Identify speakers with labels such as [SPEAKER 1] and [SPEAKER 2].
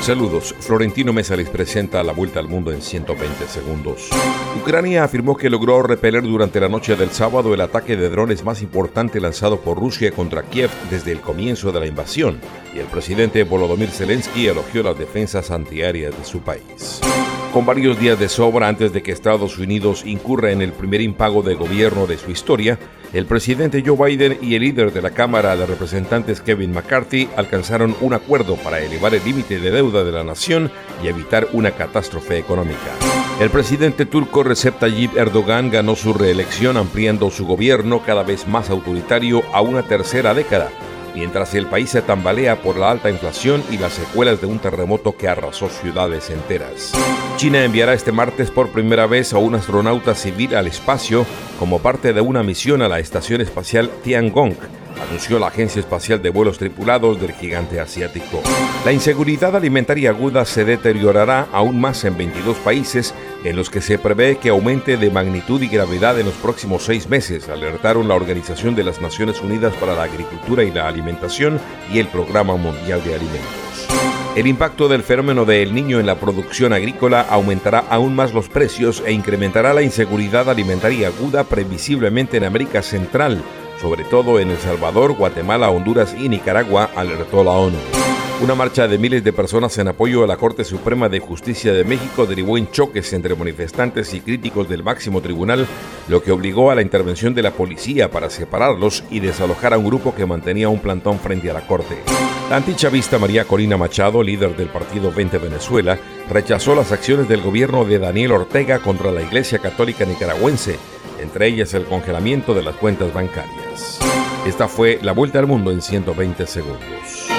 [SPEAKER 1] Saludos, Florentino Mesa les presenta la vuelta al mundo en 120 segundos. Ucrania afirmó que logró repeler durante la noche del sábado el ataque de drones más importante lanzado por Rusia contra Kiev desde el comienzo de la invasión, y el presidente Volodymyr Zelensky elogió las defensas antiaéreas de su país. Con varios días de sobra antes de que Estados Unidos incurra en el primer impago de gobierno de su historia, el presidente Joe Biden y el líder de la Cámara de Representantes Kevin McCarthy alcanzaron un acuerdo para elevar el límite de deuda de la nación y evitar una catástrofe económica. El presidente turco Recep Tayyip Erdogan ganó su reelección ampliando su gobierno cada vez más autoritario a una tercera década mientras el país se tambalea por la alta inflación y las secuelas de un terremoto que arrasó ciudades enteras. China enviará este martes por primera vez a un astronauta civil al espacio como parte de una misión a la estación espacial Tiangong anunció la Agencia Espacial de Vuelos Tripulados del gigante asiático. La inseguridad alimentaria aguda se deteriorará aún más en 22 países en los que se prevé que aumente de magnitud y gravedad en los próximos seis meses, alertaron la Organización de las Naciones Unidas para la Agricultura y la Alimentación y el Programa Mundial de Alimentos. El impacto del fenómeno del niño en la producción agrícola aumentará aún más los precios e incrementará la inseguridad alimentaria aguda previsiblemente en América Central, sobre todo en El Salvador, Guatemala, Honduras y Nicaragua, alertó la ONU. Una marcha de miles de personas en apoyo a la Corte Suprema de Justicia de México derivó en choques entre manifestantes y críticos del máximo tribunal, lo que obligó a la intervención de la policía para separarlos y desalojar a un grupo que mantenía un plantón frente a la Corte. La antichavista María Corina Machado, líder del partido 20 Venezuela, rechazó las acciones del gobierno de Daniel Ortega contra la Iglesia Católica Nicaragüense, entre ellas el congelamiento de las cuentas bancarias. Esta fue la vuelta al mundo en 120 segundos.